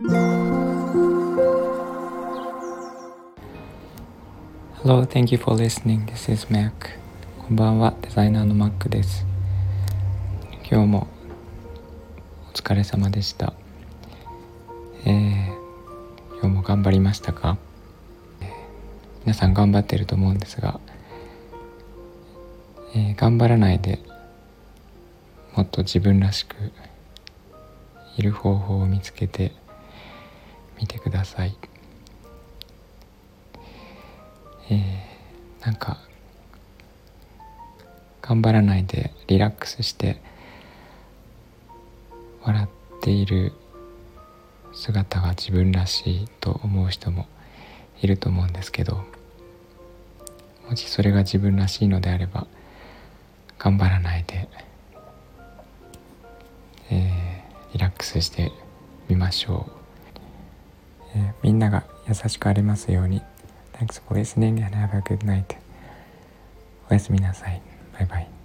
Hello, thank you for listening. This is Mac. こんばんは、デザイナーの Mac です。今日もお疲れ様でした。えー、今日も頑張りましたか、えー、皆さん頑張ってると思うんですが、えー、頑張らないでもっと自分らしくいる方法を見つけてみてください。えー、なんか頑張らないでリラックスして笑っている姿が自分らしいと思う人もいると思うんですけどもしそれが自分らしいのであれば頑張らないで、えー、リラックスしてみましょう、えー、みんなが優しくありますように Thanks for listening and have a good night. おやすみなさい。バイバイ。